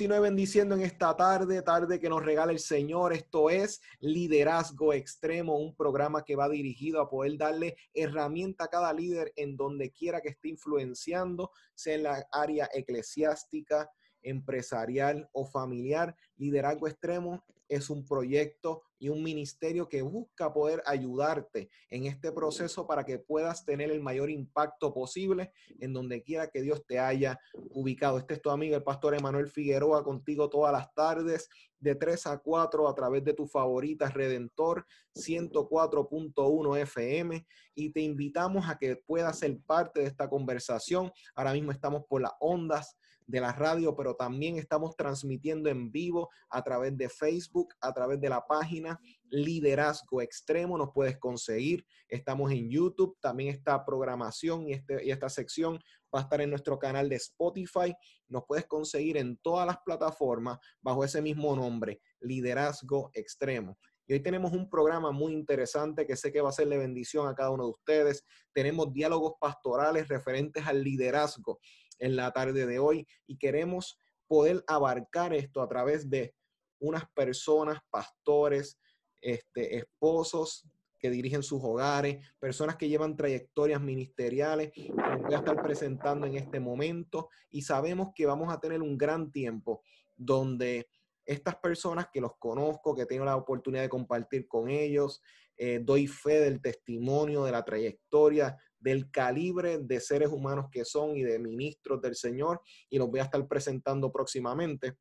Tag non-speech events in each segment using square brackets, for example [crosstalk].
Continúe bendiciendo en esta tarde, tarde que nos regala el Señor. Esto es Liderazgo Extremo, un programa que va dirigido a poder darle herramienta a cada líder en donde quiera que esté influenciando, sea en la área eclesiástica, empresarial o familiar. Liderazgo Extremo es un proyecto y un ministerio que busca poder ayudarte en este proceso para que puedas tener el mayor impacto posible en donde quiera que Dios te haya ubicado. Este es tu amigo, el pastor Emanuel Figueroa, contigo todas las tardes de 3 a 4 a través de tu favorita Redentor 104.1 FM y te invitamos a que puedas ser parte de esta conversación. Ahora mismo estamos por las ondas de la radio, pero también estamos transmitiendo en vivo a través de Facebook, a través de la página Liderazgo Extremo, nos puedes conseguir. Estamos en YouTube, también esta programación y, este, y esta sección va a estar en nuestro canal de Spotify. Nos puedes conseguir en todas las plataformas bajo ese mismo nombre, Liderazgo Extremo. Y hoy tenemos un programa muy interesante que sé que va a ser de bendición a cada uno de ustedes. Tenemos diálogos pastorales referentes al liderazgo en la tarde de hoy y queremos poder abarcar esto a través de unas personas, pastores, este, esposos que dirigen sus hogares, personas que llevan trayectorias ministeriales, que voy a estar presentando en este momento y sabemos que vamos a tener un gran tiempo donde estas personas que los conozco, que tengo la oportunidad de compartir con ellos, eh, doy fe del testimonio, de la trayectoria, del calibre de seres humanos que son y de ministros del Señor y los voy a estar presentando próximamente.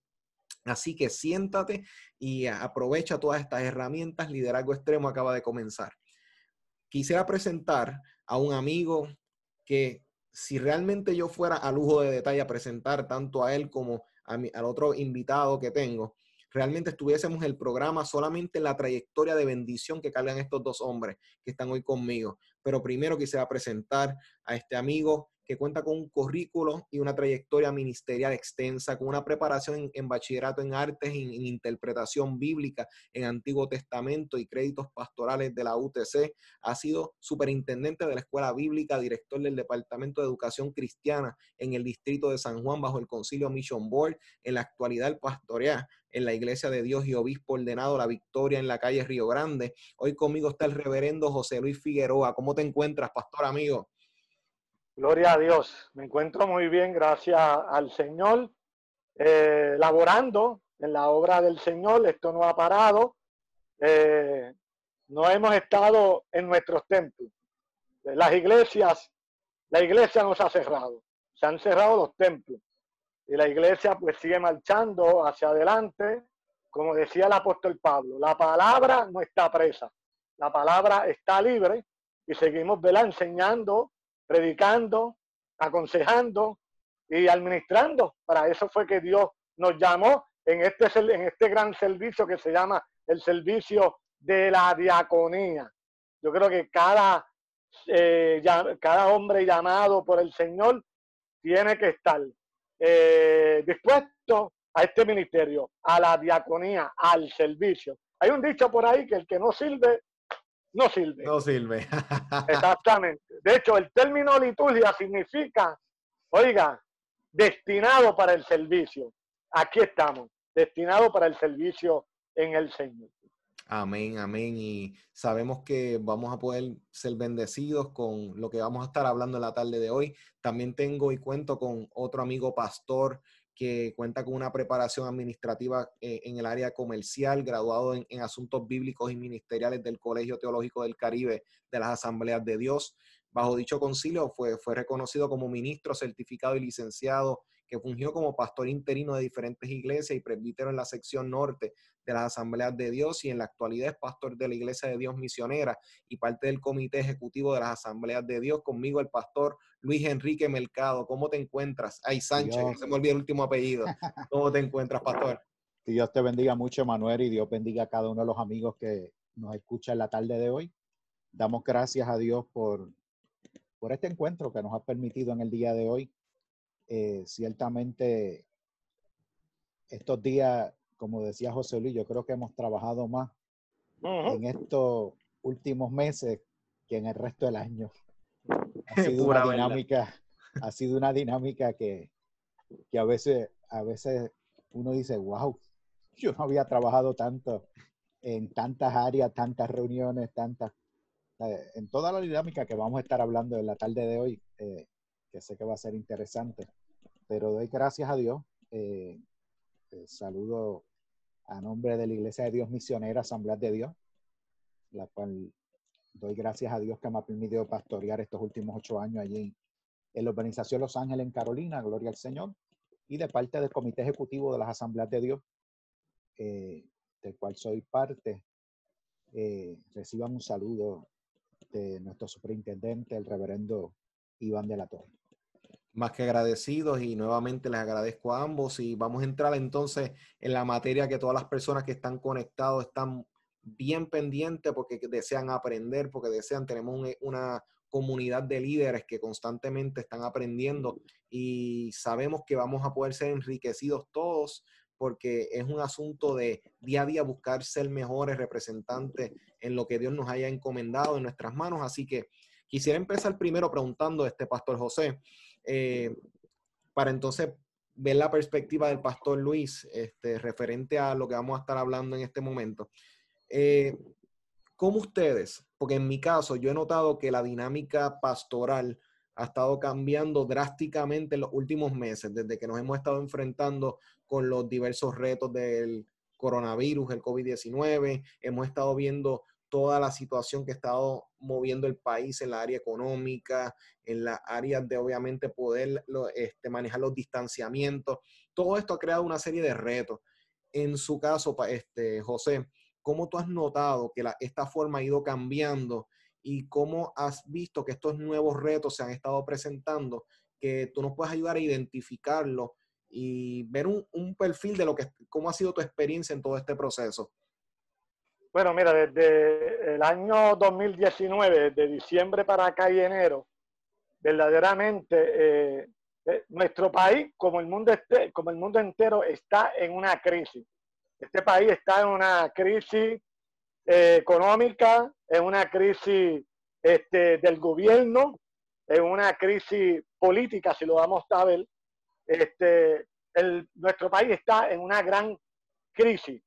Así que siéntate y aprovecha todas estas herramientas. Liderazgo Extremo acaba de comenzar. Quisiera presentar a un amigo que si realmente yo fuera a lujo de detalle a presentar tanto a él como a al otro invitado que tengo, realmente estuviésemos el programa solamente en la trayectoria de bendición que cargan estos dos hombres que están hoy conmigo pero primero quisiera presentar a este amigo que cuenta con un currículo y una trayectoria ministerial extensa, con una preparación en, bachillerato en artes, en, en, interpretación bíblica, en Antiguo Testamento y créditos pastorales de la UTC. Ha sido superintendente de la Escuela Bíblica, director del Departamento de Educación Cristiana en el Distrito de San Juan bajo el Concilio Mission Board. En la actualidad, el pastorea en la Iglesia de Dios y Obispo ordenado La Victoria en la calle Río Grande. Hoy conmigo está el reverendo José Luis Figueroa. ¿Cómo te encuentras, pastor amigo? Gloria a Dios. Me encuentro muy bien, gracias al Señor. Eh, laborando en la obra del Señor, esto no ha parado. Eh, no hemos estado en nuestros templos. Las iglesias, la iglesia nos ha cerrado. Se han cerrado los templos y la iglesia pues sigue marchando hacia adelante, como decía el apóstol Pablo, la palabra no está presa, la palabra está libre y seguimos ¿verdad? enseñando, predicando, aconsejando y administrando. Para eso fue que Dios nos llamó en este, en este gran servicio que se llama el servicio de la diaconía. Yo creo que cada, eh, cada hombre llamado por el Señor tiene que estar eh, dispuesto a este ministerio, a la diaconía, al servicio. Hay un dicho por ahí que el que no sirve, no sirve. No sirve. [laughs] Exactamente. De hecho, el término liturgia significa, oiga, destinado para el servicio. Aquí estamos, destinado para el servicio en el Señor. Amén, amén. Y sabemos que vamos a poder ser bendecidos con lo que vamos a estar hablando en la tarde de hoy. También tengo y cuento con otro amigo pastor que cuenta con una preparación administrativa eh, en el área comercial, graduado en, asuntos bíblicos y ministeriales del Colegio Teológico del Caribe de las Asambleas de Dios. Bajo dicho concilio fue, fue reconocido como ministro certificado y licenciado que fungió como pastor interino de diferentes iglesias y presbítero en la sección norte de las Asambleas de Dios y en la actualidad es pastor de la Iglesia de Dios Misionera y parte del comité ejecutivo de las Asambleas de Dios. Conmigo el pastor Luis Enrique Mercado. ¿Cómo te encuentras? Ay, Sánchez, se me olvidó el último apellido. ¿Cómo te encuentras, pastor? [laughs] Dios te bendiga mucho, Manuel, y Dios bendiga a cada uno de los amigos que nos escuchan en la tarde de hoy. Damos gracias a Dios por, por este encuentro que nos ha permitido en el día de hoy. Eh, ciertamente, estos días como decía José Luis, yo creo que hemos trabajado más en estos últimos meses que en el resto del año. Ha [laughs] sido una dinámica, ha sido una dinámica que, que, a veces, a veces uno dice, wow, yo no había trabajado tanto en tantas áreas, tantas reuniones, tantas, eh, en toda la dinámica que vamos a estar hablando en la tarde de hoy, eh, que sé que va a ser interesante. Pero doy gracias a Dios. Eh, saludo a nombre de la Iglesia de Dios Misionera Asamblea de Dios, la cual doy gracias a Dios que me ha permitido pastorear estos últimos ocho años allí en la organización Los Ángeles en Carolina, gloria al Señor, y de parte del Comité Ejecutivo de las Asambleas de Dios, eh, del cual soy parte, eh, reciban un saludo de nuestro superintendente, el reverendo Iván de la Torre más que agradecidos y nuevamente les agradezco a ambos y vamos a entrar entonces en la materia que todas las personas que están conectados están bien pendientes porque desean aprender, porque desean, tenemos una comunidad de líderes que constantemente están aprendiendo y sabemos que vamos a poder ser enriquecidos todos porque es un asunto de día a día buscar ser mejores representantes en lo que Dios nos haya encomendado en nuestras manos. Así que quisiera empezar primero preguntando a este pastor José, eh, para entonces ver la perspectiva del pastor Luis este, referente a lo que vamos a estar hablando en este momento. Eh, ¿Cómo ustedes? Porque en mi caso yo he notado que la dinámica pastoral ha estado cambiando drásticamente en los últimos meses, desde que nos hemos estado enfrentando con los diversos retos del coronavirus, el COVID-19, hemos estado viendo toda la situación que ha estado moviendo el país en la área económica, en las áreas de obviamente poder este, manejar los distanciamientos. Todo esto ha creado una serie de retos. En su caso, este, José, ¿cómo tú has notado que esta forma ha ido cambiando y cómo has visto que estos nuevos retos se han estado presentando? Que tú nos puedes ayudar a identificarlo y ver un, un perfil de lo que, cómo ha sido tu experiencia en todo este proceso. Bueno, mira, desde el año 2019, de diciembre para acá y enero, verdaderamente eh, eh, nuestro país, como el, mundo este, como el mundo entero, está en una crisis. Este país está en una crisis eh, económica, en una crisis este, del gobierno, en una crisis política, si lo vamos a ver. Este, el, nuestro país está en una gran crisis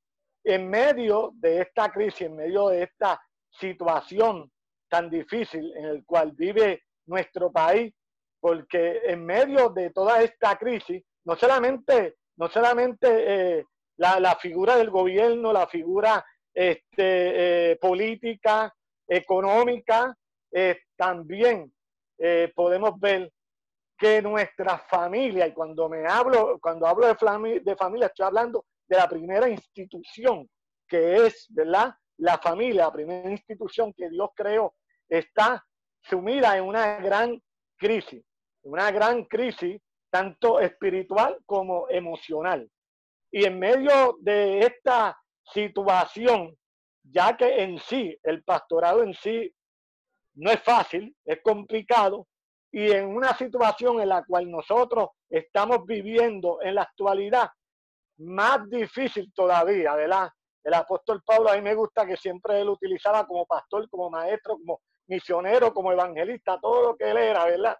en medio de esta crisis, en medio de esta situación tan difícil en el cual vive nuestro país, porque en medio de toda esta crisis, no solamente, no solamente eh, la, figura del gobierno, la figura este, eh, política, económica, eh, también podemos ver que nuestra familia, y cuando me hablo, cuando hablo de, de familia, estoy hablando de la primera institución que es, ¿verdad? La familia, la primera institución que Dios creó, está sumida en una gran crisis, una gran crisis tanto espiritual como emocional. Y en medio de esta situación, ya que en sí, el pastorado en sí no es fácil, es complicado, y en una situación en la cual nosotros estamos viviendo en la actualidad, más difícil todavía, ¿verdad? El apóstol Pablo a mí me gusta que siempre él utilizaba como pastor, como maestro, como misionero, como evangelista, todo lo que él era, ¿verdad?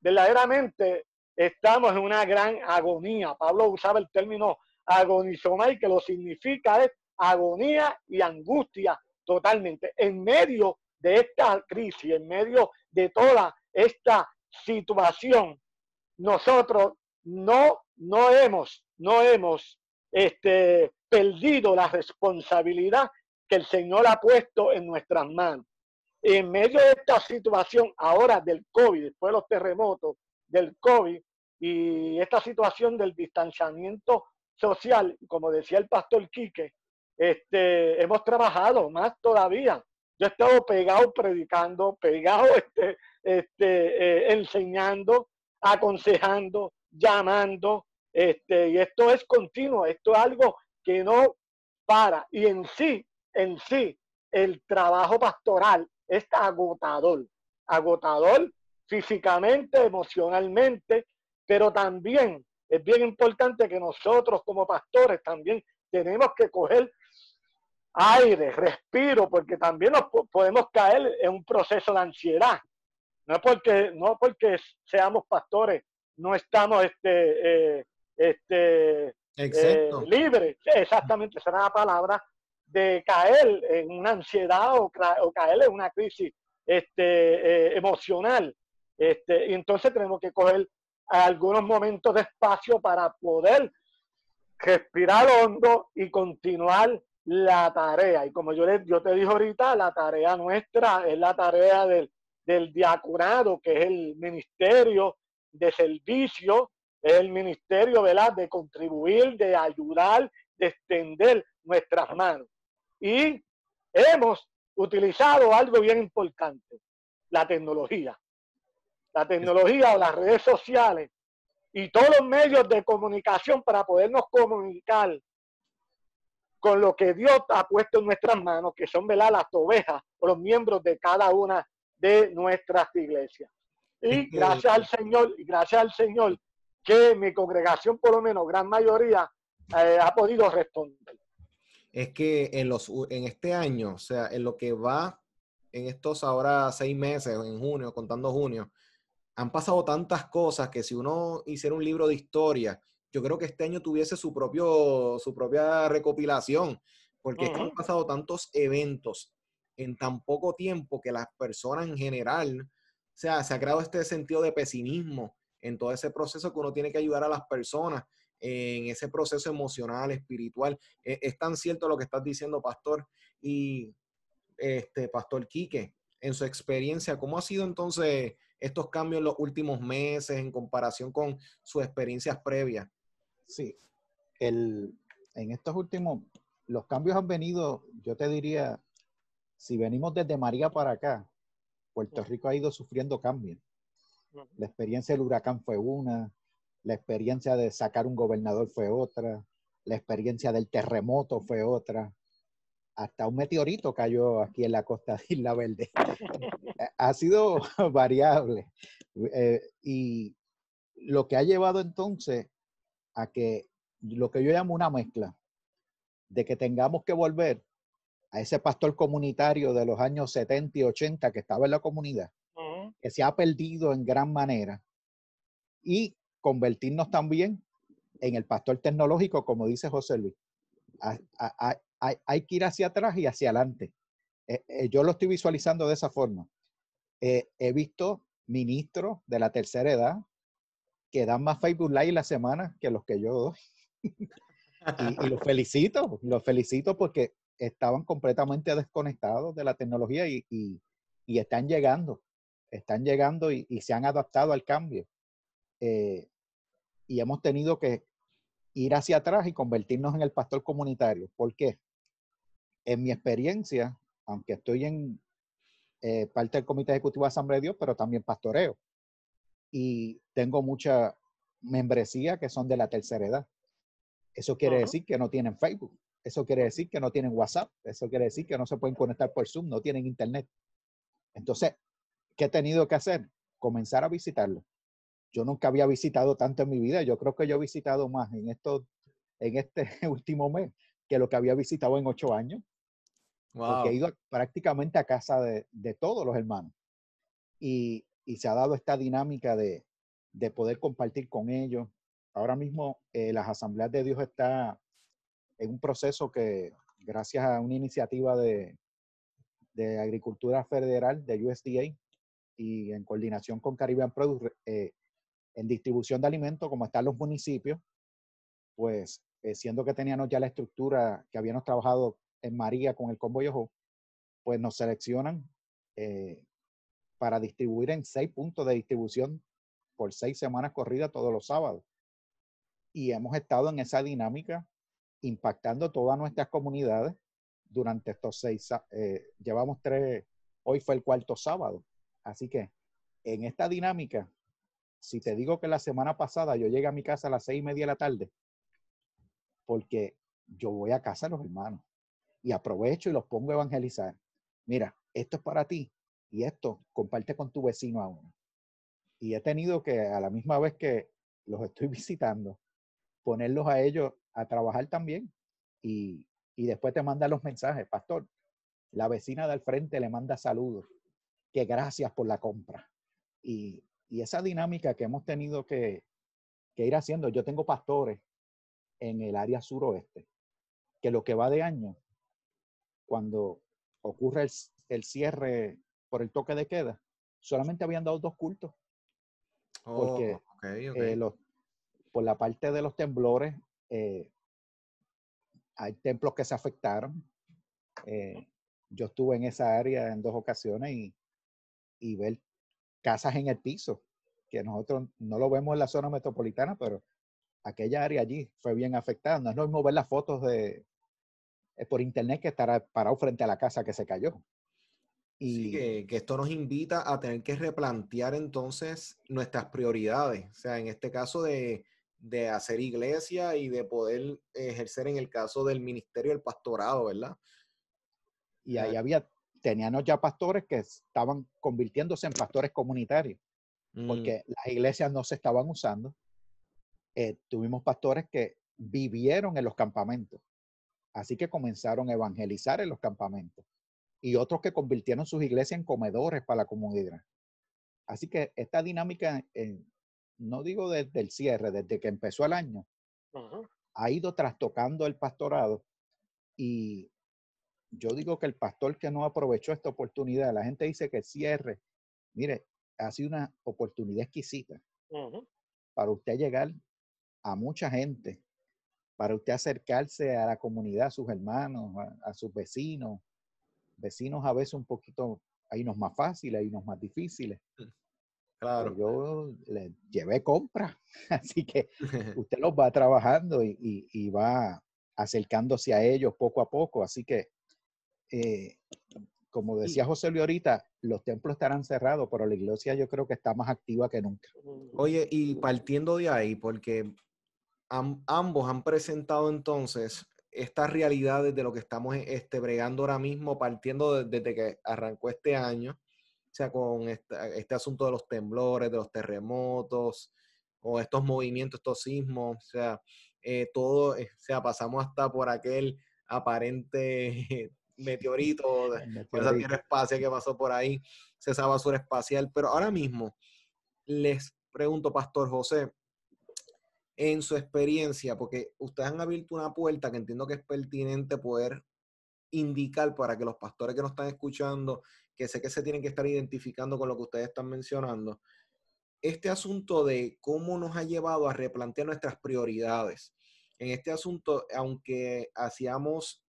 Verdaderamente estamos en una gran agonía. Pablo usaba el término agonizomai, que lo significa es agonía y angustia totalmente. En medio de esta crisis, en medio de toda esta situación, nosotros no, no hemos no hemos este, perdido la responsabilidad que el Señor ha puesto en nuestras manos. En medio de esta situación ahora del COVID, después de los terremotos del COVID, y esta situación del distanciamiento social, como decía el pastor Quique, este, hemos trabajado más todavía. Yo he estado pegado predicando, pegado [laughs] este, este, eh, enseñando, aconsejando, llamando, este, y esto es continuo, esto es algo que no para. Y en sí, en sí, el trabajo pastoral es agotador, agotador físicamente, emocionalmente, pero también es bien importante que nosotros como pastores también tenemos que coger aire, respiro, porque también nos podemos caer en un proceso de ansiedad. No porque, no porque seamos pastores, no estamos este, eh, este, eh, libres, exactamente, esa era la palabra, de caer en una ansiedad o, caer en una crisis este, eh, emocional. Este, y entonces tenemos que coger algunos momentos de espacio para poder respirar hondo y continuar la tarea. Y como yo, yo te dije ahorita, la tarea nuestra es la tarea del, del diaconado, que es el ministerio de servicio, el ministerio ¿verdad? de contribuir, de ayudar, de extender nuestras manos. Y hemos utilizado algo bien importante, la tecnología. La tecnología o las redes sociales y todos los medios de comunicación para podernos comunicar con lo que Dios ha puesto en nuestras manos, que son ¿verdad? las ovejas o los miembros de cada una de nuestras iglesias. Y gracias al Señor, y gracias al Señor, que mi congregación, por lo menos gran mayoría, eh, ha podido responder. Es que en, los, en este año, o sea, en lo que va en estos ahora seis meses, en junio, contando junio, han pasado tantas cosas que si uno hiciera un libro de historia, yo creo que este año tuviese su, propio, su propia recopilación, porque es que han pasado tantos eventos en tan poco tiempo que las personas en general, o sea, se ha creado este sentido de pesimismo en todo ese proceso que uno tiene que ayudar a las personas en ese proceso emocional, espiritual. E, es, tan cierto lo que estás diciendo, Pastor. Y este, Pastor Quique, en su experiencia, ¿cómo ha sido entonces estos cambios en los últimos meses en comparación con sus experiencias previas? Sí, el, en estos últimos, los cambios han venido, yo te diría, si venimos desde María para acá, Puerto Rico ha ido sufriendo cambios. La experiencia del huracán fue una, la experiencia de sacar un gobernador fue otra, la experiencia del terremoto fue otra, hasta un meteorito cayó aquí en la costa de Isla Verde. [laughs] ha sido [laughs] variable. Eh, y lo que ha llevado entonces a que lo que yo llamo una mezcla, de que tengamos que volver a ese pastor comunitario de los años 70 y 80 que estaba en la comunidad, que se ha perdido en gran manera, y convertirnos también en el pastor tecnológico, como dice José Luis. Hay, que ir hacia atrás y hacia adelante. Eh, eh, yo lo estoy visualizando de esa forma. Eh, he visto ministros de la tercera edad que dan más Facebook Live la semana que los que yo doy. [laughs] y, los felicito, los felicito porque estaban completamente desconectados de la tecnología y, están llegando, están llegando y, se han adaptado al cambio. Eh, y hemos tenido que ir hacia atrás y convertirnos en el pastor comunitario. ¿Por qué? En mi experiencia, aunque estoy en eh, parte del Comité Ejecutivo de Asamblea de Dios, pero también pastoreo. Y tengo mucha membresía que son de la tercera edad. Eso quiere decir que no tienen Facebook. Eso quiere decir que no tienen WhatsApp. Eso quiere decir que no se pueden conectar por Zoom, no tienen Internet. Entonces, ¿qué he tenido que hacer? Comenzar a visitarlo yo nunca había visitado tanto en mi vida. Yo creo que yo he visitado más en, esto, en este [laughs] último mes que lo que había visitado en ocho años. Porque he ido prácticamente a casa de, de todos los hermanos. Y, y, se ha dado esta dinámica de, de poder compartir con ellos. Ahora mismo eh, las asambleas de Dios está en un proceso que, gracias a una iniciativa de, de Agricultura Federal, de USDA, y en coordinación con Caribbean Produce, eh, en distribución de alimentos, como están los municipios, pues eh, siendo que teníamos ya la estructura que habíamos trabajado en María con el Combo Yoho, pues nos seleccionan eh, para distribuir en seis puntos de distribución por seis semanas corridas todos los sábados. Y hemos estado en esa dinámica impactando todas nuestras comunidades durante estos seis, eh, llevamos tres, hoy fue el cuarto sábado. Así que en esta dinámica, si te digo que la semana pasada yo llegué a mi casa a las seis y media de la tarde, porque yo voy a casa de los hermanos y aprovecho y los pongo a evangelizar. Mira, esto es para ti y esto comparte con tu vecino aún. Y he tenido que, a la misma vez que los estoy [laughs] visitando, ponerlos a ellos a trabajar también. Y, y después te manda los mensajes, pastor, la vecina del frente le manda saludos, que gracias por la compra. Y, y esa dinámica que hemos tenido que, que ir haciendo, yo tengo pastores en el área suroeste, que lo que va de año, cuando ocurre el, el cierre por el toque de queda, solamente habían dado dos cultos. porque Oh, ok, ok. eh, los, por la parte de los temblores, eh, hay templos que se afectaron. Eh, yo estuve en esa área en dos ocasiones y, y ver casas en el piso, que nosotros no lo vemos en la zona metropolitana, pero aquella área allí fue bien afectada. No es lo mismo ver las fotos de, eh, por internet que estar parado frente a la casa que se cayó. Sí, Y que, que esto nos invita a tener que replantear entonces nuestras prioridades. O sea, en este caso de, de hacer iglesia y de poder ejercer en el caso del ministerio del pastorado, ¿verdad? y ahí había, teníamos ya pastores que estaban convirtiéndose en pastores comunitarios, Mm, porque las iglesias no se estaban usando. Eh, tuvimos pastores que vivieron en los campamentos, así que comenzaron a evangelizar en los campamentos, y otros que convirtieron sus iglesias en comedores para la comunidad. Así que esta dinámica, en- no digo desde el cierre, desde que empezó el año, Ujú. ha ido trastocando el pastorado y yo digo que el pastor que no aprovechó esta oportunidad, la gente dice que el cierre, mire, ha sido una oportunidad exquisita para usted llegar a mucha gente, para usted acercarse a la comunidad, a sus hermanos, a, a sus vecinos, vecinos a veces un poquito, hay unos más fáciles, hay unos más difíciles. pero claro. yo le llevé compra, [laughs] así que [laughs] usted los va trabajando y, y- y va acercándose a ellos poco a poco. Así que, eh, como decía José Luis ahorita, los templos estarán cerrados, pero la iglesia yo creo que está más activa que nunca. Oye, y partiendo de ahí, porque am- ambos han presentado entonces estas realidades de lo que estamos este, bregando ahora mismo, partiendo de- desde que arrancó este año, o sea, con esta- este asunto de los temblores, de los terremotos, o estos movimientos, estos sismos, o sea, eh, todo, eh, o sea, pasamos hasta por aquel aparente meteorito, de- esa tierra espacial que pasó por ahí, esa basura espacial, pero ahora mismo les pregunto, Pastor José, en su experiencia, porque ustedes han abierto una puerta que entiendo que es pertinente poder indicar para que los pastores que nos están escuchando, que sé que se tienen que estar identificando con lo que ustedes están mencionando, este asunto de cómo nos ha llevado a replantear nuestras prioridades. En este asunto, aunque hacíamos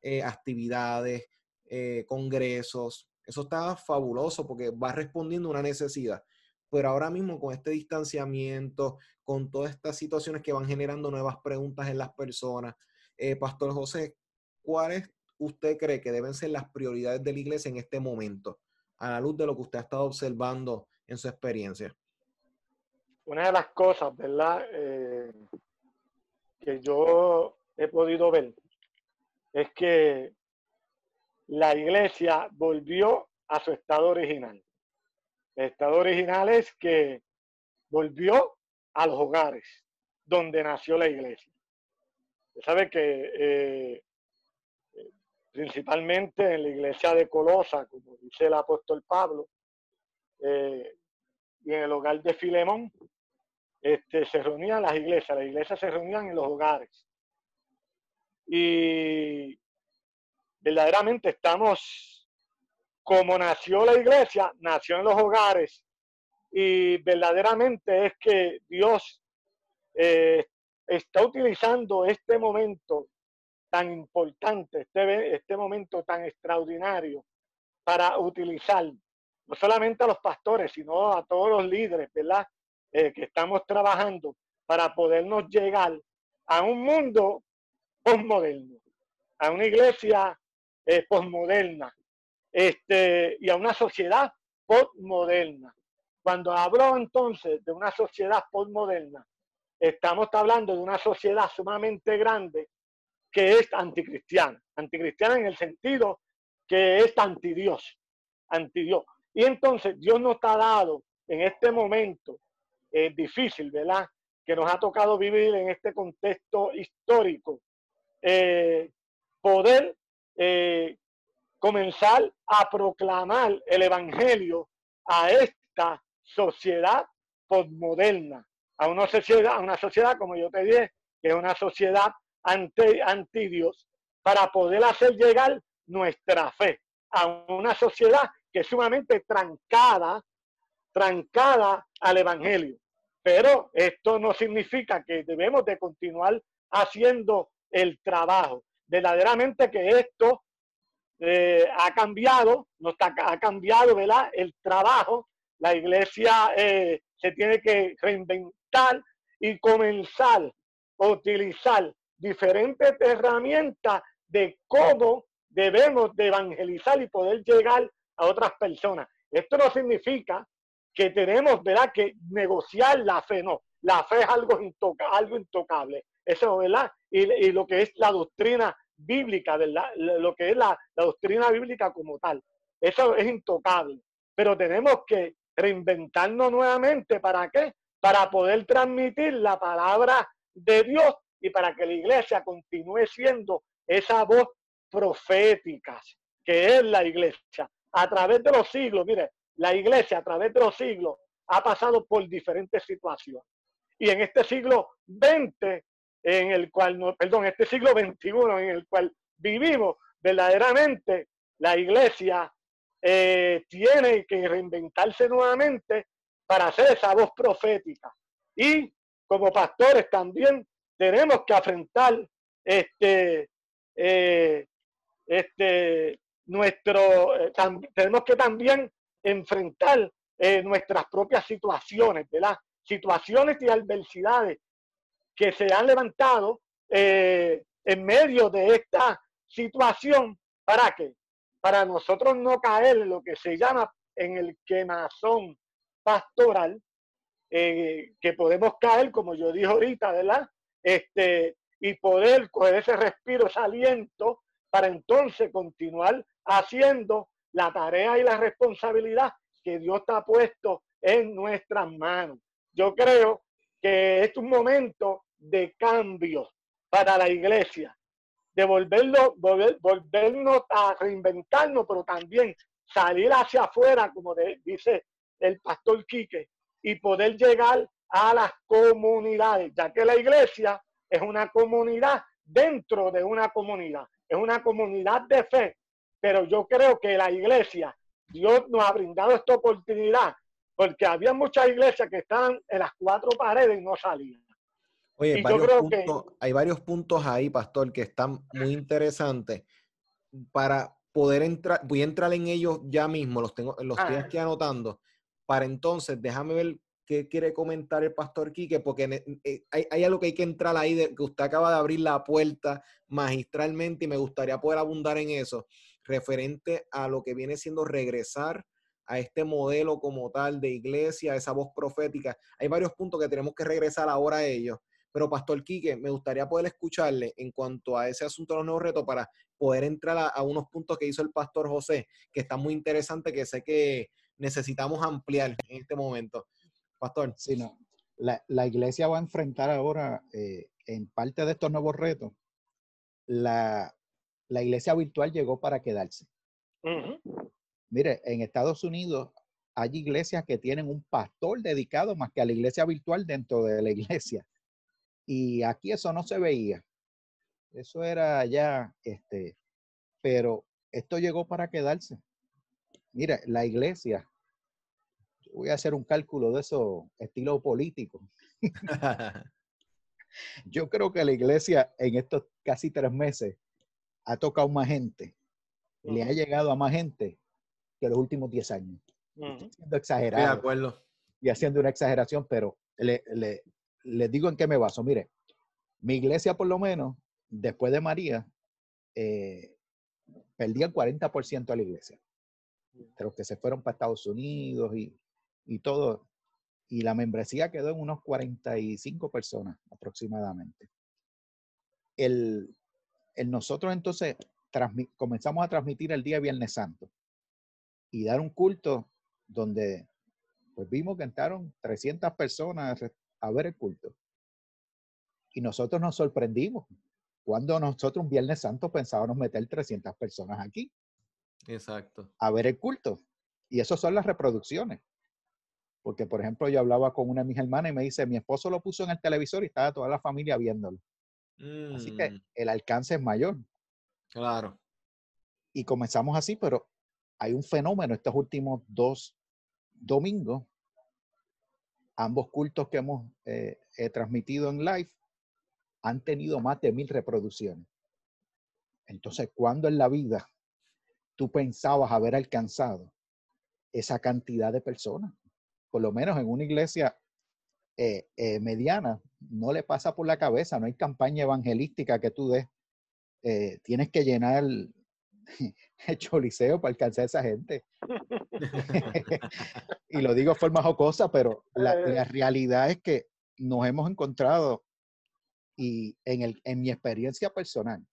eh, actividades, eh, congresos, eso está fabuloso porque va respondiendo a una necesidad. Pero ahora mismo con este distanciamiento, con todas estas situaciones que van generando nuevas preguntas en las personas, eh, Pastor José, ¿cuáles usted cree que deben ser las prioridades de la iglesia en este momento, a la luz de lo que usted ha estado observando en su experiencia? Una de las cosas, ¿verdad? Que yo he podido ver es que la iglesia volvió a su estado original. El estado original es que volvió a los hogares donde nació la iglesia. Usted sabe que eh, principalmente en la iglesia de Colosa, como dice el apóstol Pablo, eh, y en el hogar de Filemón, este, se reunían las iglesias, las iglesias se reunían en los hogares. Y verdaderamente estamos, como nació la iglesia, nació en los hogares. Y verdaderamente es que Dios eh, está utilizando este momento tan importante, este, este momento tan extraordinario para utilizar no solamente a los pastores, sino a todos los líderes, ¿verdad? eh, que estamos trabajando para podernos llegar a un mundo postmoderno, a una iglesia postmoderna este, y a una sociedad postmoderna. Cuando hablo entonces de una sociedad postmoderna, estamos hablando de una sociedad sumamente grande que es anticristiana. Anticristiana en el sentido que es antidios, antidios. Y entonces Dios nos ha dado en este momento difícil, ¿verdad? Que nos ha tocado vivir en este contexto histórico, eh, poder eh, comenzar a proclamar el Evangelio a esta sociedad postmoderna, a una sociedad, a una sociedad, como yo te dije, que es una sociedad anti, anti Dios, para poder hacer llegar nuestra fe a una sociedad que es sumamente trancada, trancada al Evangelio. Pero esto no significa que debemos de continuar haciendo el trabajo. Verdaderamente que esto eh, ha cambiado, no está, ha cambiado, ¿verdad? El trabajo. La iglesia eh, se tiene que reinventar y comenzar a utilizar diferentes herramientas de cómo debemos de evangelizar y poder llegar a otras personas. Esto no significa que tenemos, ¿verdad?, que negociar la fe, no. La fe es algo, intoca, algo intocable. Eso, ¿verdad? Y, y, lo que es la doctrina bíblica, ¿verdad? Lo que es la, la doctrina bíblica como tal. Eso es intocable. Pero tenemos que reinventarnos nuevamente. ¿Para qué? Para poder transmitir la palabra de Dios y para que la iglesia continúe siendo esa voz profética que es la iglesia. A través de los siglos, mire, la iglesia a través de los siglos ha pasado por diferentes situaciones. Y en este siglo XX, en el cual, no, perdón, este siglo XXI en el cual vivimos, verdaderamente la iglesia eh, tiene que reinventarse nuevamente para hacer esa voz profética. Y como pastores también tenemos que afrontar este, eh, este, nuestro, eh, tenemos que también enfrentar eh, nuestras propias situaciones, ¿verdad? Situaciones y adversidades que se han levantado en medio de esta situación. ¿Para qué? Para nosotros no caer en lo que se llama en el quemazón pastoral, que podemos caer, como yo dije ahorita, ¿verdad? este, y poder coger ese respiro, ese aliento, para entonces continuar haciendo la tarea y la responsabilidad que Dios ha puesto en nuestras manos. Yo creo que es un momento de cambio para la iglesia, de volverlo, volver, volvernos a reinventarnos, pero también salir hacia afuera, como dice el pastor Quique, y poder llegar a las comunidades, ya que la iglesia es una comunidad dentro de una comunidad, es una comunidad de fe, pero yo creo que la iglesia, Dios nos ha brindado esta oportunidad, porque había muchas iglesias que estaban en las cuatro paredes y no salían. Oye, yo creo que... hay varios puntos ahí, pastor, que están muy interesantes para poder entrar, voy a entrar en ellos ya mismo, los tengo, los estoy aquí anotando, para entonces, déjame ver qué quiere comentar el pastor Quique, porque eh, hay, algo que hay que entrar ahí, de, que usted acaba de abrir la puerta magistralmente y me gustaría poder abundar en eso, referente a lo que viene siendo regresar a este modelo como tal de iglesia, esa voz profética. Hay varios puntos que tenemos que regresar ahora a ellos. Pero, Pastor Quique, me gustaría poder escucharle en cuanto a ese asunto de los nuevos retos para poder entrar a, a, unos puntos que hizo el Pastor José, que está muy interesante, que sé que necesitamos ampliar en este momento. Pastor. Sí, no. La, iglesia va a enfrentar ahora, eh, en parte de estos nuevos retos, la, iglesia virtual llegó para quedarse. Mire, en Estados Unidos hay iglesias que tienen un pastor dedicado más que a la iglesia virtual dentro de la iglesia. Y aquí eso no se veía. Eso era ya, este, pero esto llegó para quedarse. Mire, la iglesia voy a hacer un cálculo de eso, estilo político. [laughs] Yo creo que la iglesia en estos casi tres meses ha tocado más gente, le ha llegado a más gente que los últimos diez años. exagerado. de acuerdo. y haciendo una exageración, pero le, les digo en qué me baso. Mire, mi iglesia por lo menos, después de María, eh, perdía el 40% de la iglesia. De los que se fueron para Estados Unidos y, y todo. Y la membresía quedó en unos 45 personas aproximadamente. El, nosotros entonces comenzamos a transmitir el día Viernes Santo y dar un culto donde pues vimos que entraron 300 personas a ver el culto. Y nosotros nos sorprendimos cuando nosotros un Viernes Santo pensábamos meter 300 personas aquí. Exacto. A ver el culto. Y eso son las reproducciones. Porque, por ejemplo, yo hablaba con una de mis hermanas y me dice, mi esposo lo puso en el televisor y estaba toda la familia viéndolo. Así que mm. el alcance es mayor. Claro. Y comenzamos así, pero hay un fenómeno estos últimos dos domingos. Ambos cultos que hemos eh, transmitido en live han tenido más de mil reproducciones. Entonces, ¿cuándo en la vida tú pensabas haber alcanzado esa cantidad de personas? Por lo menos en una iglesia eh, eh, mediana, no le pasa por la cabeza, no hay campaña evangelística que tú des. Eh, tienes que llenar [laughs] el, choliseo para alcanzar a esa gente. [laughs] [laughs] y lo digo de forma jocosa, pero la, la, realidad es que nos hemos encontrado y en, el, en mi experiencia personal,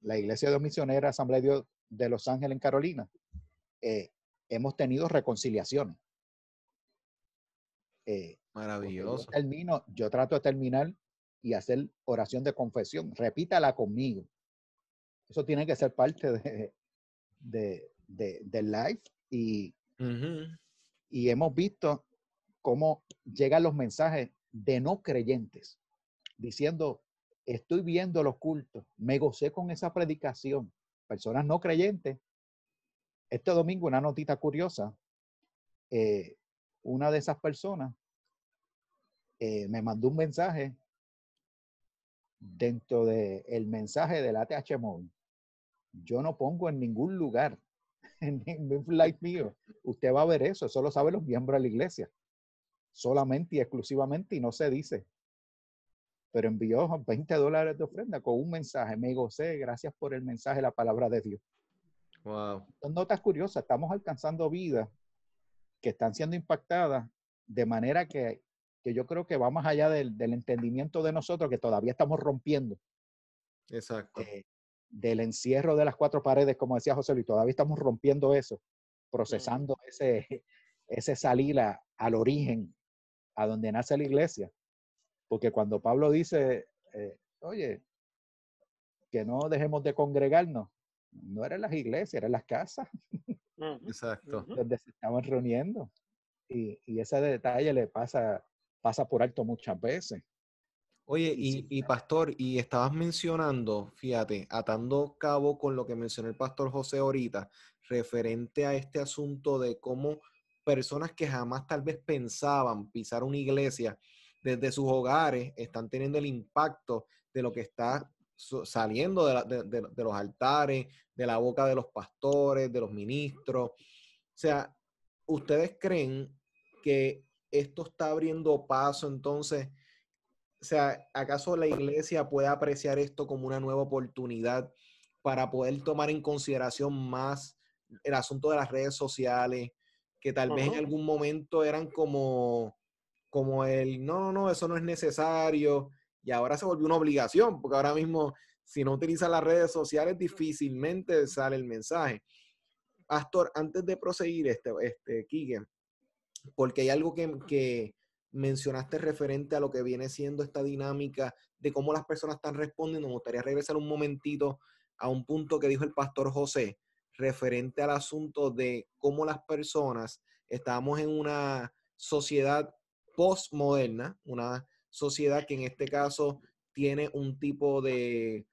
la Iglesia de los Misioneros Asamblea de Dios de Los Ángeles en Carolina, hemos tenido reconciliaciones. Eh, Maravilloso. Yo, termino, yo trato de terminar y hacer oración de confesión. Repítala conmigo. Eso tiene que ser parte de, de, de del live y, y hemos visto cómo llegan los mensajes de no creyentes diciendo, estoy viendo los cultos, me gocé con esa predicación. Personas no creyentes. Este domingo una notita curiosa. Eh, una de esas personas eh, me mandó un mensaje dentro del el mensaje del ATH Móvil. Yo no pongo en ningún lugar, [laughs] en ningún live mío. Usted va a ver eso, eso lo saben los miembros de la iglesia. Solamente y exclusivamente, y no se dice. Pero envió 20 dólares de ofrenda con un mensaje. Me gocé, gracias por el mensaje, la palabra de Dios. Wow. Son notas curiosas, estamos alcanzando vidas que están siendo impactadas de manera que, que yo creo que va más allá del, del, entendimiento de nosotros que todavía estamos rompiendo. Exacto. Eh, del encierro de las cuatro paredes, como decía José Luis, todavía estamos rompiendo eso, procesando ese, [laughs] ese salir al origen, a donde nace la iglesia. Porque cuando Pablo dice, eh, oye, que no dejemos de congregarnos, no eran las iglesias, eran las casas. [laughs] Exacto. Donde se estaban reuniendo. Y, y, ese detalle le pasa, pasa por alto muchas veces. Oye, y, y, pastor, y estabas mencionando, fíjate, atando cabo con lo que mencionó el pastor José ahorita, referente a este asunto de cómo personas que jamás tal vez pensaban pisar una iglesia desde sus hogares están teniendo el impacto de lo que está saliendo de, de, los altares, de la boca de los pastores, de los ministros. O sea, ¿ustedes creen que esto está abriendo paso entonces? O sea, ¿acaso la iglesia puede apreciar esto como una nueva oportunidad para poder tomar en consideración más el asunto de las redes sociales, que tal vez en algún momento eran como, como el, no, no, eso no es necesario, y ahora se volvió una obligación, porque ahora mismo si no utiliza las redes sociales difícilmente sale el mensaje. Pastor, antes de proseguir, este, este, Kike, porque hay algo que, que mencionaste referente a lo que viene siendo esta dinámica de cómo las personas están respondiendo. Me gustaría regresar un momentito a un punto que dijo el pastor José, referente al asunto de cómo las personas estamos en una sociedad postmoderna, una sociedad que en este caso tiene un tipo de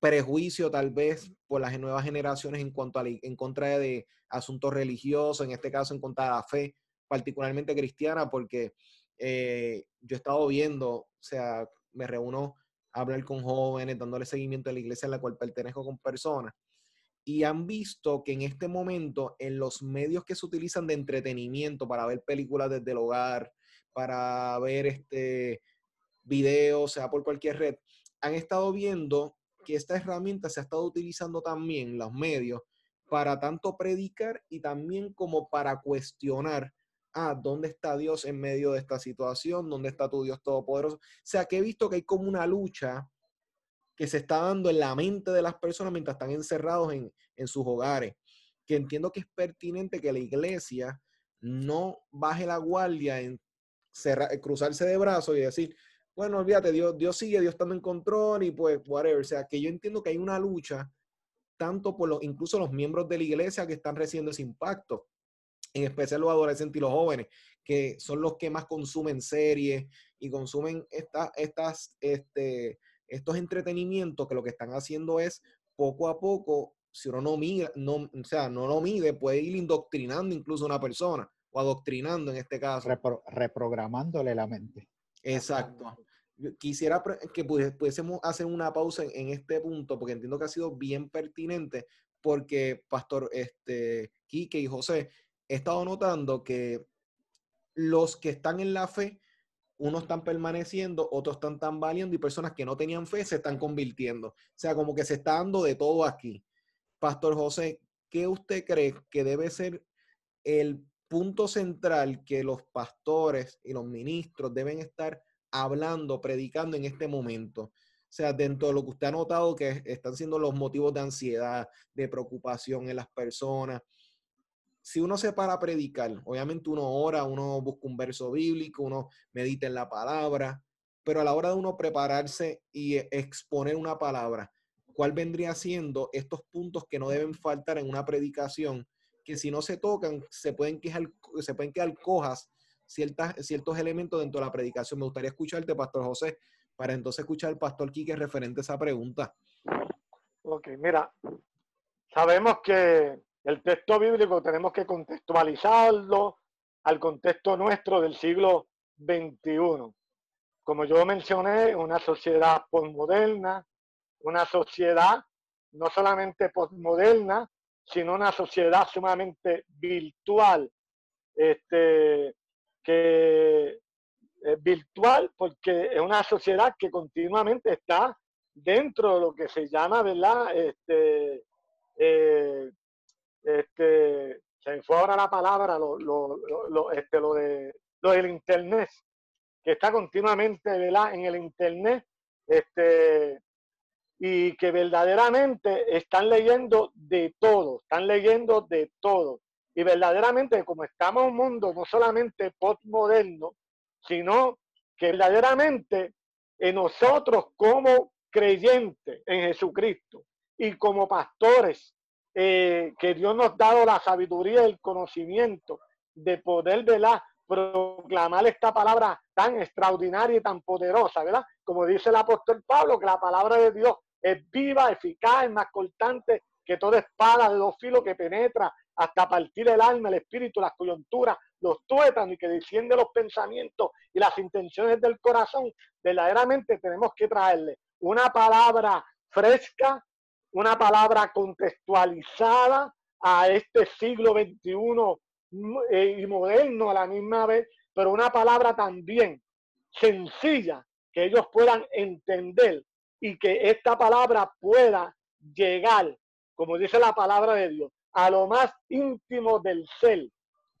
prejuicio tal vez por las nuevas generaciones en cuanto a en contra de asuntos religiosos, en este caso en contra de la fe, particularmente cristiana, porque eh, yo he estado viendo, o sea, me reúno a hablar con jóvenes, dándole seguimiento a la iglesia en la cual pertenezco con personas, y han visto que en este momento en los medios que se utilizan de entretenimiento para ver películas desde el hogar, para ver este videos, sea por cualquier red, han estado viendo que esta herramienta se ha estado utilizando también los medios para tanto predicar y también como para cuestionar, ah, ¿dónde está Dios en medio de esta situación? ¿Dónde está tu Dios todopoderoso? O sea, que he visto que hay como una lucha que se está dando en la mente de las personas mientras están encerrados en, sus hogares, que entiendo que es pertinente que la iglesia no baje la guardia en cruzarse de brazos y decir, bueno, olvídate, Dios, Dios sigue, Dios está en control y pues, whatever. O sea, que yo entiendo que hay una lucha tanto por los, incluso los miembros de la iglesia que están recibiendo ese impacto, en especial los adolescentes y los jóvenes, que son los que más consumen series y consumen esta, estas, este, estos entretenimientos que lo que están haciendo es poco a poco, si uno no mide, no, o sea, no lo mide, puede ir indoctrinando incluso a una persona o adoctrinando en este caso. reprogramándole la mente. Exacto. Quisiera que pudiésemos hacer una pausa en, este punto, porque entiendo que ha sido bien pertinente, porque Pastor este, Quique y José, he estado notando que los que están en la fe unos están permaneciendo, otros están tambaleando y personas que no tenían fe se están convirtiendo. O sea, como que se está dando de todo aquí. Pastor José, ¿qué usted cree que debe ser el punto central que los pastores y los ministros deben estar hablando, predicando en este momento? O sea, dentro de lo que usted ha notado que están siendo los motivos de ansiedad, de preocupación en las personas, si uno se para a predicar, obviamente uno ora, uno busca un verso bíblico, uno medita en la palabra, pero a la hora de uno prepararse y exponer una palabra, ¿cuál vendría siendo estos puntos que no deben faltar en una predicación? Que si no se tocan, se pueden, quejar, se pueden quedar cojas ciertas, ciertos elementos dentro de la predicación. Me gustaría escucharte, Pastor José, para entonces escuchar al Pastor Quique referente a esa pregunta. Ok, mira, sabemos que el texto bíblico tenemos que contextualizarlo al contexto nuestro del siglo XXI. Como yo mencioné, una sociedad postmoderna, una sociedad no solamente postmoderna, sino una sociedad sumamente virtual. Este, que virtual porque es una sociedad que continuamente está dentro de lo que se llama, ¿verdad? Este, eh, este, se me fue ahora la palabra, lo, lo, este, lo, de, lo del Internet, que está continuamente en el Internet, este, y que verdaderamente están leyendo de todo, están leyendo de todo. Y verdaderamente, como estamos en un mundo no solamente postmoderno, sino que verdaderamente en nosotros como creyentes en Jesucristo y como pastores eh, que Dios nos ha dado la sabiduría y el conocimiento de poder, ¿verdad? Proclamar esta palabra tan extraordinaria y tan poderosa, ¿verdad? Como dice el apóstol Pablo, que la palabra de Dios es viva, eficaz, es más cortante que toda espada de dos filos que penetra hasta partir el alma, el espíritu, las coyunturas, los tuétanos y que desciende los pensamientos y las intenciones del corazón. Verdaderamente tenemos que traerle una palabra fresca, una palabra contextualizada a este siglo XXI eh, y moderno a la misma vez, pero una palabra también sencilla que ellos puedan entender y que esta palabra pueda llegar, como dice la palabra de Dios, a lo más íntimo del ser,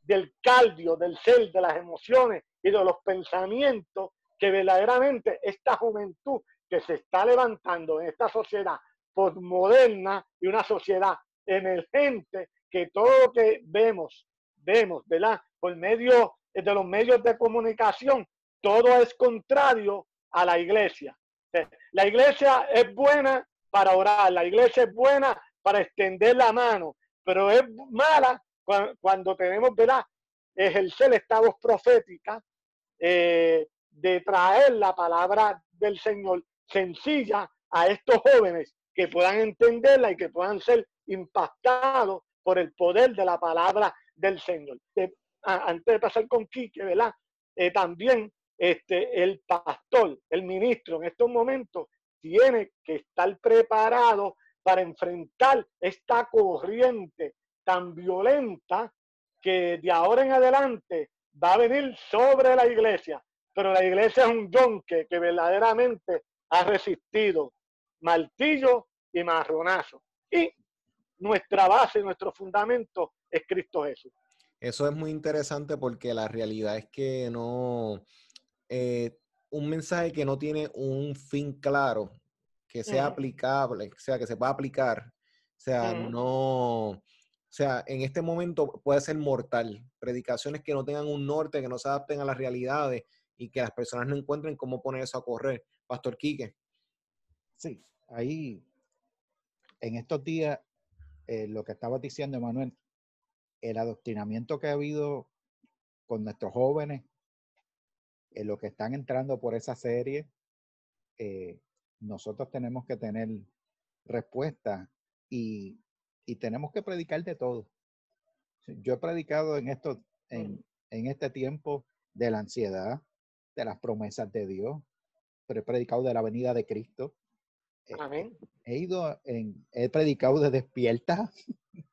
del caldio, del ser, de las emociones y de los pensamientos que verdaderamente esta juventud que se está levantando en esta sociedad postmoderna y una sociedad emergente que todo lo que vemos, vemos, ¿verdad? Por medio de los medios de comunicación, todo es contrario a la iglesia. La iglesia es buena para orar, la iglesia es buena para extender la mano, pero es mala cuando, tenemos, ¿verdad? Ejercer esta voz profética eh, de traer la palabra del Señor sencilla a estos jóvenes que puedan entenderla y que puedan ser impactados por el poder de la palabra del Señor. antes de pasar con Quique, ¿verdad? Eh, también este, el pastor, el ministro en estos momentos tiene que estar preparado para enfrentar esta corriente tan violenta que de ahora en adelante va a venir sobre la iglesia. Pero la iglesia es un yonque que verdaderamente ha resistido martillo y marronazo. Y nuestra base, nuestro fundamento es Cristo Jesús. Eso es muy interesante porque la realidad es que no, eh, un mensaje que no tiene un fin claro, que sea aplicable, o sea, que se pueda aplicar, o sea, no, o sea, en este momento puede ser mortal. Predicaciones que no tengan un norte, que no se adapten a las realidades y que las personas no encuentren cómo poner eso a correr. Pastor Quique. Sí, ahí, en estos días, eh, lo que estaba diciendo, Emanuel, el adoctrinamiento que ha habido con nuestros jóvenes, en lo que están entrando por esa serie, eh, nosotros tenemos que tener respuesta y, tenemos que predicar de todo. Yo he predicado en, esto, en, en este tiempo de la ansiedad, de las promesas de Dios, pero he predicado de la venida de Cristo. Eh, Amén. He ido en, he predicado de despierta, [laughs]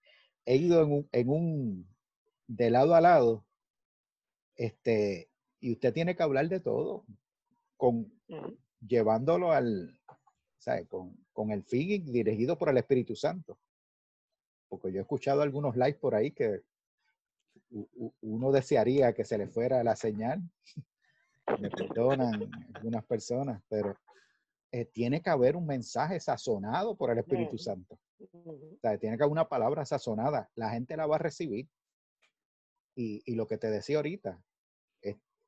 he ido en un, en un, de lado a lado, este, y usted tiene que hablar de todo, con, llevándolo al, ¿sabe? Con, con el fin dirigido por el Espíritu Santo. Porque yo he escuchado algunos likes por ahí que uno desearía que se le fuera la señal. [laughs] Me perdonan algunas personas, pero eh, tiene que haber un mensaje sazonado por el Espíritu Santo. O sea, tiene que haber una palabra sazonada. La gente la va a recibir. Y, y lo que te decía ahorita,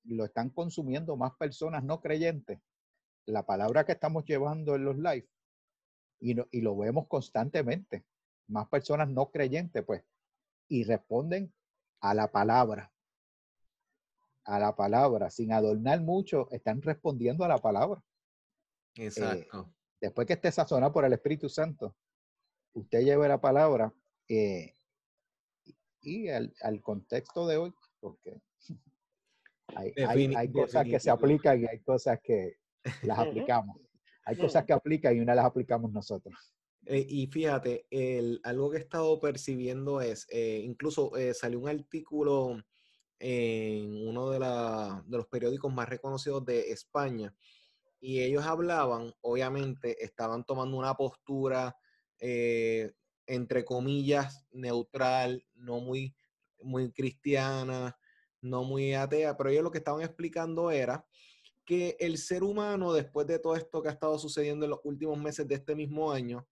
lo están consumiendo más personas no creyentes. La palabra que estamos llevando en los live, y, y lo vemos constantemente, más personas no creyentes, pues, y responden a la palabra. A la palabra, sin adornar mucho, están respondiendo a la palabra. Eh, Exacto. después que esté sazonado por el Espíritu Santo, usted lleve la palabra eh, y al, contexto de hoy, porque [laughs] hay, hay, cosas que se aplican y hay cosas que las aplicamos. Hay cosas que aplican y una las aplicamos nosotros. Eh, y fíjate, el, algo que he estado percibiendo es, eh, incluso salió un artículo en uno de, de, los periódicos más reconocidos de España y ellos hablaban, obviamente, estaban tomando una postura eh, entre comillas, neutral, no muy, muy cristiana, no muy atea, pero ellos lo que estaban explicando era que el ser humano, después de todo esto que ha estado sucediendo en los últimos meses de este mismo año,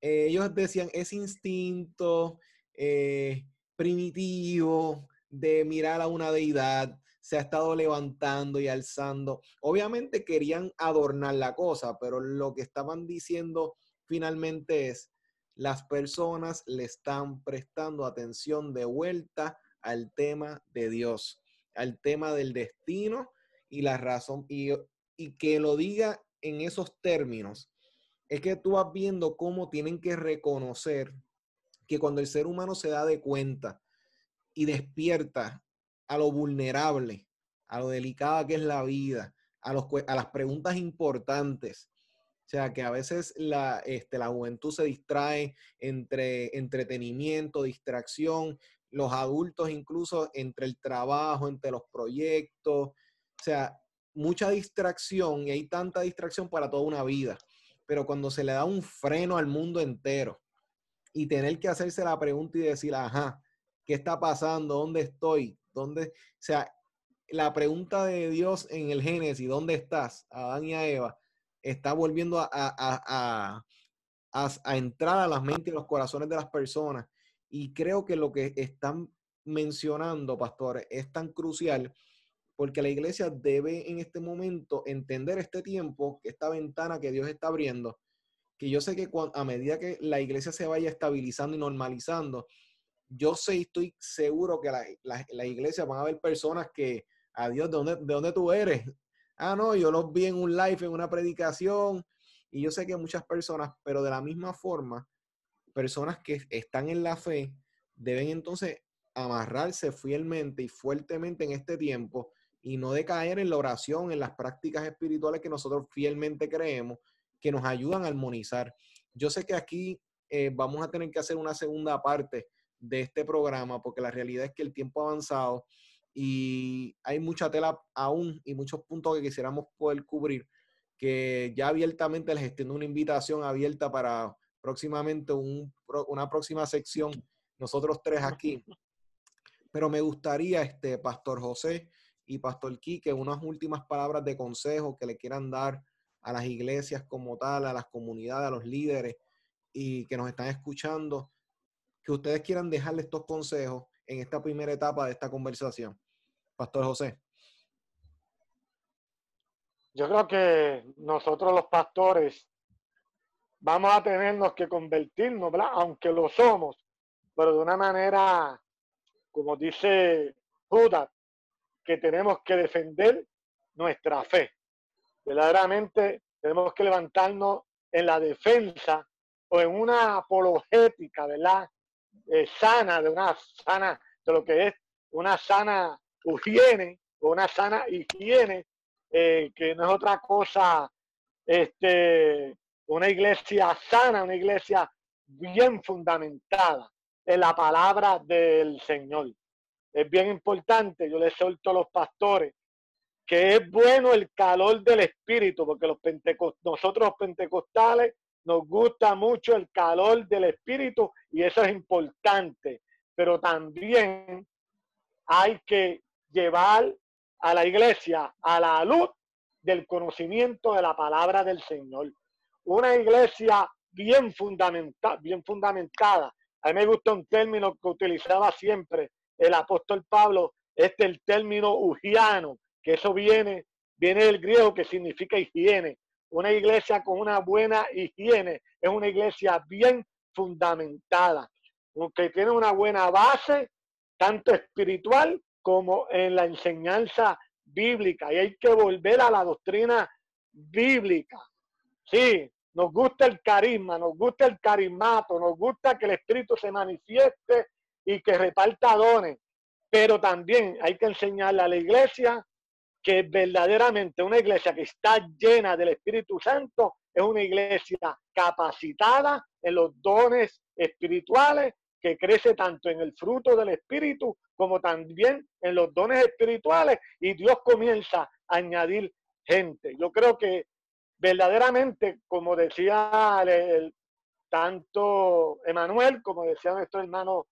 eh, ellos decían, ese instinto eh, primitivo de mirar a una deidad se ha estado levantando y alzando. Obviamente querían adornar la cosa, pero lo que estaban diciendo finalmente es, las personas le están prestando atención de vuelta al tema de Dios, al tema del destino y la razón, y, y que lo diga en esos términos, es que tú vas viendo cómo tienen que reconocer que cuando el ser humano se da de cuenta y despierta a lo vulnerable, a lo delicada que es la vida, a, los, a las preguntas importantes, o sea, que a veces la, este, la juventud se distrae entre entretenimiento, distracción, los adultos incluso entre el trabajo, entre los proyectos, o sea, mucha distracción y hay tanta distracción para toda una vida. Pero cuando se le da un freno al mundo entero y tener que hacerse la pregunta y decir, ajá, ¿qué está pasando? ¿Dónde estoy? ¿Dónde? O sea, la pregunta de Dios en el Génesis, ¿dónde estás? A Adán y a Eva, está volviendo a, a, a, entrar a las mentes y los corazones de las personas. Y creo que lo que están mencionando, pastor, es tan crucial porque la iglesia debe en este momento entender este tiempo, esta ventana que Dios está abriendo, que yo sé que a medida que la iglesia se vaya estabilizando y normalizando, yo sé y estoy seguro que la, la, la iglesia van a haber personas que, a Dios, ¿de dónde, ¿de dónde tú eres? ah, no, yo los vi en un live, en una predicación, y yo sé que muchas personas, pero de la misma forma, personas que están en la fe deben entonces amarrarse fielmente y fuertemente en este tiempo y no decaer en la oración, en las prácticas espirituales que nosotros fielmente creemos, que nos ayudan a armonizar. Yo sé que aquí eh, vamos a tener que hacer una segunda parte de este programa porque la realidad es que el tiempo ha avanzado y hay mucha tela aún y muchos puntos que quisiéramos poder cubrir que ya abiertamente les extiendo una invitación abierta para próximamente una próxima sección, nosotros tres aquí. Pero me gustaría, este, Pastor José y Pastor Quique, unas últimas palabras de consejo que le quieran dar a las iglesias como tal, a las comunidades, a los líderes y que nos están escuchando, que ustedes quieran dejarle estos consejos en esta primera etapa de esta conversación. Pastor José. Yo creo que nosotros los pastores vamos a tenernos que convertirnos, ¿verdad? Aunque lo somos, pero de una manera, como dice Judas, que tenemos que defender nuestra fe. Verdaderamente tenemos que levantarnos en la defensa o en una apologética, ¿verdad? Eh, sana, de una sana, de lo que es una sana higiene o una sana higiene eh, que no es otra cosa, este, una iglesia sana, una iglesia bien fundamentada en la palabra del Señor. Es bien importante, yo les suelto a los pastores, que es bueno el calor del Espíritu, porque los nosotros los pentecostales nos gusta mucho el calor del Espíritu y eso es importante, pero también hay que llevar a la iglesia a la luz del conocimiento de la palabra del Señor. Una iglesia bien, fundamentada, bien fundamentada. A mí me gusta un término que utilizaba siempre el apóstol Pablo, este el término ugiano, que eso viene, viene del griego que significa higiene. Una iglesia con una buena higiene es una iglesia bien fundamentada, que tiene una buena base, tanto espiritual como en la enseñanza bíblica y hay que volver a la doctrina bíblica. Sí, nos gusta el carisma, nos gusta el carismato, nos gusta que el Espíritu se manifieste y que reparta dones, pero también hay que enseñarle a la iglesia que verdaderamente una iglesia que está llena del Espíritu Santo es una iglesia capacitada en los dones espirituales que crece tanto en el fruto del Espíritu como también en los dones espirituales y Dios comienza a añadir gente. Yo creo que verdaderamente, como decía tanto Emanuel como decía nuestro hermano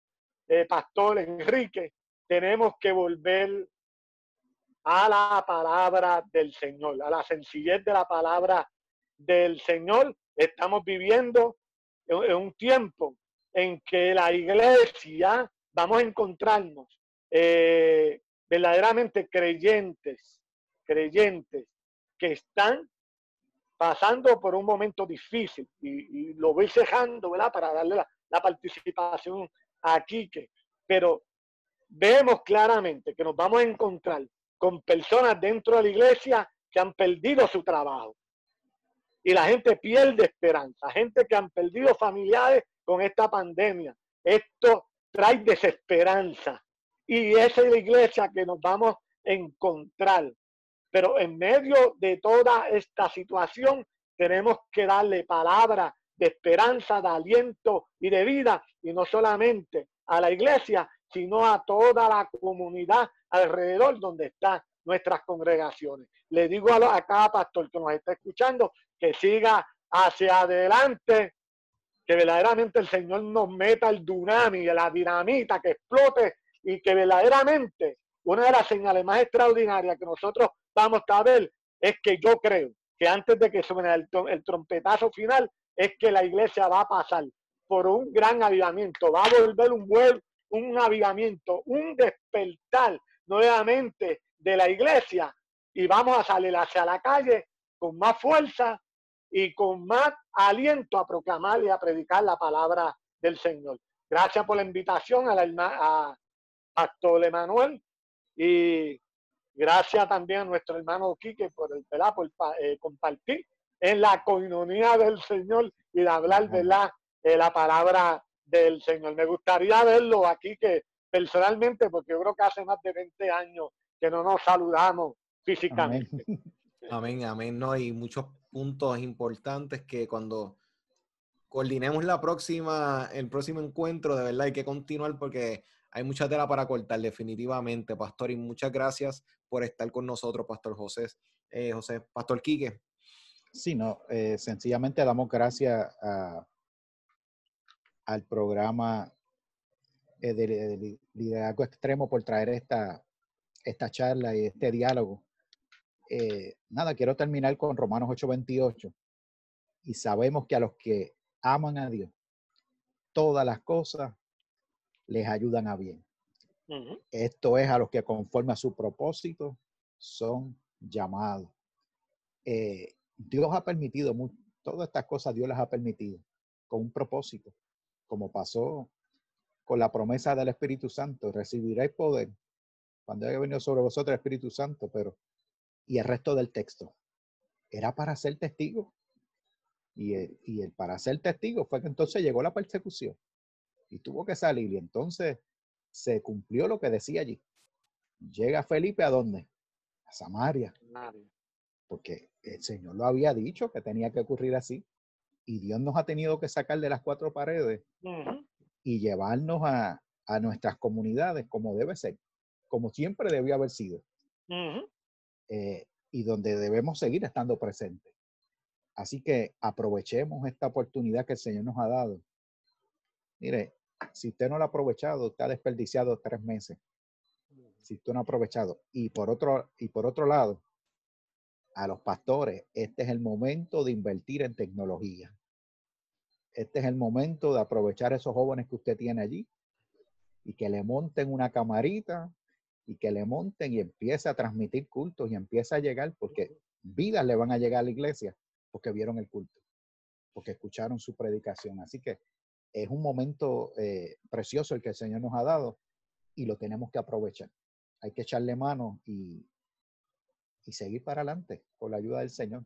eh, pastor Enrique, tenemos que volver a la palabra del Señor, a la sencillez de la palabra del Señor. Estamos viviendo en un tiempo en que la iglesia vamos a encontrarnos eh, verdaderamente creyentes, creyentes que están pasando por un momento difícil y, lo voy cejando, ¿verdad? Para darle la, participación a Quique. Pero vemos claramente que nos vamos a encontrar con personas dentro de la iglesia que han perdido su trabajo. Y la gente pierde esperanza, gente que han perdido familiares con esta pandemia. Esto trae desesperanza. Y esa es la iglesia que nos vamos a encontrar. Pero en medio de toda esta situación tenemos que darle palabra de esperanza, de aliento y de vida, y no solamente a la iglesia, sino a toda la comunidad alrededor donde están nuestras congregaciones. Le digo a, a cada pastor que nos está escuchando que siga hacia adelante que verdaderamente el Señor nos meta el dunami, la dinamita, que explote y que verdaderamente una de las señales más extraordinarias que nosotros vamos a ver es que yo creo que antes de que suene el, el trompetazo final es que la iglesia va a pasar por un gran avivamiento, va a volver un buen, un avivamiento, un despertar nuevamente de la iglesia y vamos a salir hacia la calle con más fuerza y con más aliento a proclamar y a predicar la palabra del Señor. Gracias por la invitación a, la, a Pastor Emanuel y gracias también a nuestro hermano Quique por, el, por eh, compartir en la coinonía del Señor y de hablar de la, de la palabra del Señor. Me gustaría verlo aquí que personalmente, porque yo creo que hace más de 20 años que no nos saludamos físicamente. Amén, [laughs] amén. No, hay muchos puntos importantes que cuando coordinemos la próxima, el próximo encuentro, de verdad hay que continuar porque hay mucha tela para cortar definitivamente, Pastor, y muchas gracias por estar con nosotros, Pastor José. Eh, José, Pastor Quique. Sí, no, eh, sencillamente damos gracias al programa eh, de, liderazgo extremo por traer esta, esta charla y este diálogo. nada, quiero terminar con Romanos 8:28. Y sabemos que a los que aman a Dios, todas las cosas les ayudan a bien. Esto es a los que conforme a su propósito son llamados. Eh, Dios ha permitido, todas estas cosas Dios las ha permitido con un propósito, como pasó con la promesa del Espíritu Santo, recibiréis poder cuando haya venido sobre vosotros el Espíritu Santo, pero y el resto del texto era para ser testigo. Y el, y el para ser testigo fue que entonces llegó la persecución y tuvo que salir y entonces se cumplió lo que decía allí. Llega Felipe a dónde? A Samaria. Porque el Señor lo había dicho que tenía que ocurrir así. Y Dios nos ha tenido que sacar de las cuatro paredes y llevarnos a, nuestras comunidades como debe ser, como siempre debió haber sido. Eh, y donde debemos seguir estando presentes. Así que aprovechemos esta oportunidad que el Señor nos ha dado. Mire, si usted no lo ha aprovechado, usted ha desperdiciado tres meses. Si usted no ha aprovechado. Y por otro, y por otro lado, a los pastores, este es el momento de invertir en tecnología. Este es el momento de aprovechar esos jóvenes que usted tiene allí y que le monten una camarita y que le monten y empiece a transmitir cultos y empiece a llegar, porque vidas le van a llegar a la iglesia porque vieron el culto, porque escucharon su predicación. Así que es un momento eh, precioso el que el Señor nos ha dado y lo tenemos que aprovechar. Hay que echarle mano y, y seguir para adelante con la ayuda del Señor.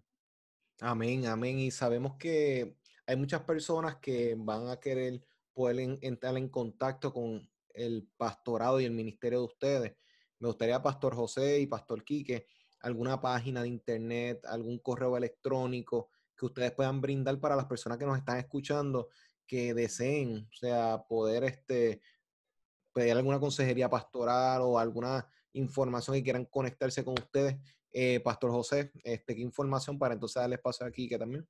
Amén, amén. Y sabemos que hay muchas personas que van a querer poder entrar en contacto con el pastorado y el ministerio de ustedes. Me gustaría, Pastor José y Pastor Quique, alguna página de internet, algún correo electrónico que ustedes puedan brindar para las personas que nos están escuchando que deseen, o sea, poder este, pedir alguna consejería pastoral o alguna información y quieran conectarse con ustedes, eh, Pastor José, este, ¿qué información para entonces darle espacio aquí que también?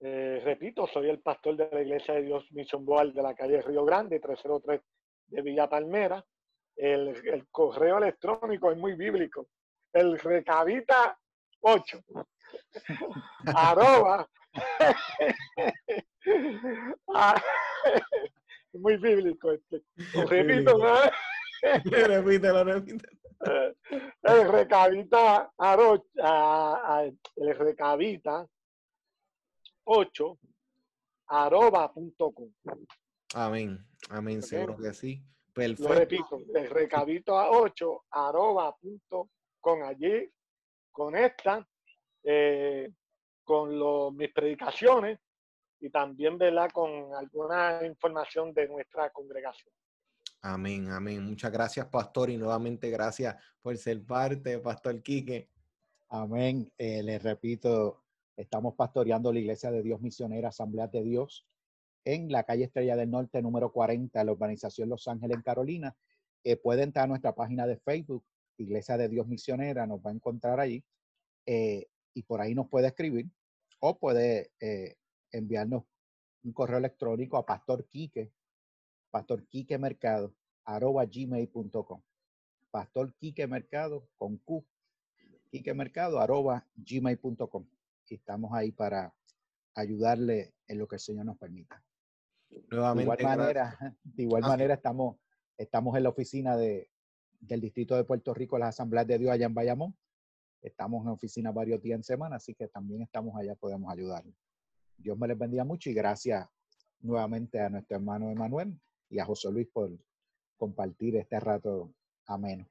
Eh, repito, soy el pastor de la Iglesia de Dios Mission Boal de la calle Río Grande, 303 de Villa Palmera. El, el correo electrónico es muy bíblico. El recabita 8 [laughs] arroba [laughs] Ah, muy bíblico este. repito, ¿no? [laughs] repítelo, repítelo. El recabita el recabita 8 arroba.com. Amén, amén, seguro que sí. Perfecto. Lo repito, el recabito a 8 arroba.com. Allí conectan eh, con mis predicaciones y también ¿verdad? con alguna información de nuestra congregación. Amén, amén. Muchas gracias, pastor, y nuevamente gracias por ser parte, pastor Quique. Amén. Eh, les repito, estamos pastoreando la Iglesia de Dios Misionera Asamblea de Dios en la calle Estrella del Norte, número 40, la urbanización Los Ángeles, en Carolina. Eh, puede entrar a nuestra página de Facebook, Iglesia de Dios Misionera, nos va a encontrar ahí. Eh, y por ahí nos puede escribir o puede eh, enviarnos un correo electrónico a Pastor Quique, Pastor Quique Mercado, arroba gmail.com. Pastor Quique Mercado con Q, Quique Mercado, arroba gmail.com. Y estamos ahí para ayudarle en lo que el Señor nos permita. Nuevamente, de igual manera, [laughs] de igual ah, manera estamos, estamos en la oficina de, del Distrito de Puerto Rico, las Asambleas de Dios allá en Bayamón. Estamos en oficina varios días en semana, así que también estamos allá, podemos ayudarle. Dios me les bendiga mucho y gracias nuevamente a nuestro hermano Emanuel y a José Luis por compartir este rato ameno.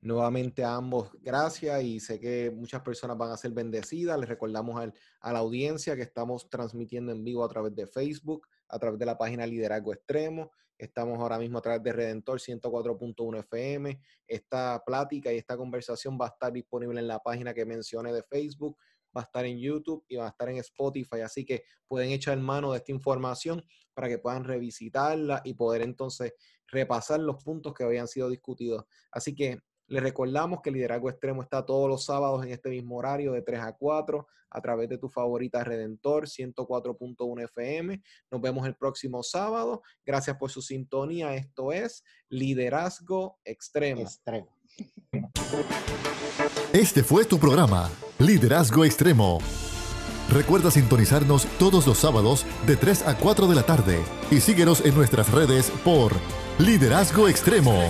Nuevamente a ambos, gracias y sé que muchas personas van a ser bendecidas. Les recordamos a la audiencia que estamos transmitiendo en vivo a través de Facebook, a través de la página Liderazgo Extremo. Estamos ahora mismo a través de Redentor 104.1 FM. Esta plática y esta conversación va a estar disponible en la página que mencioné de Facebook va a estar en YouTube y va a estar en Spotify. Así que pueden echar mano de esta información para que puedan revisitarla y poder entonces repasar los puntos que habían sido discutidos. Así que les recordamos que Liderazgo Extremo está todos los sábados en este mismo horario de 3 a 4 a través de tu favorita Redentor 104.1 FM. Nos vemos el próximo sábado. Gracias por su sintonía. Esto es Liderazgo Extremo. Extremo. Este fue tu programa, Liderazgo Extremo. Recuerda sintonizarnos todos los sábados de 3 a 4 de la tarde y síguenos en nuestras redes por Liderazgo Extremo.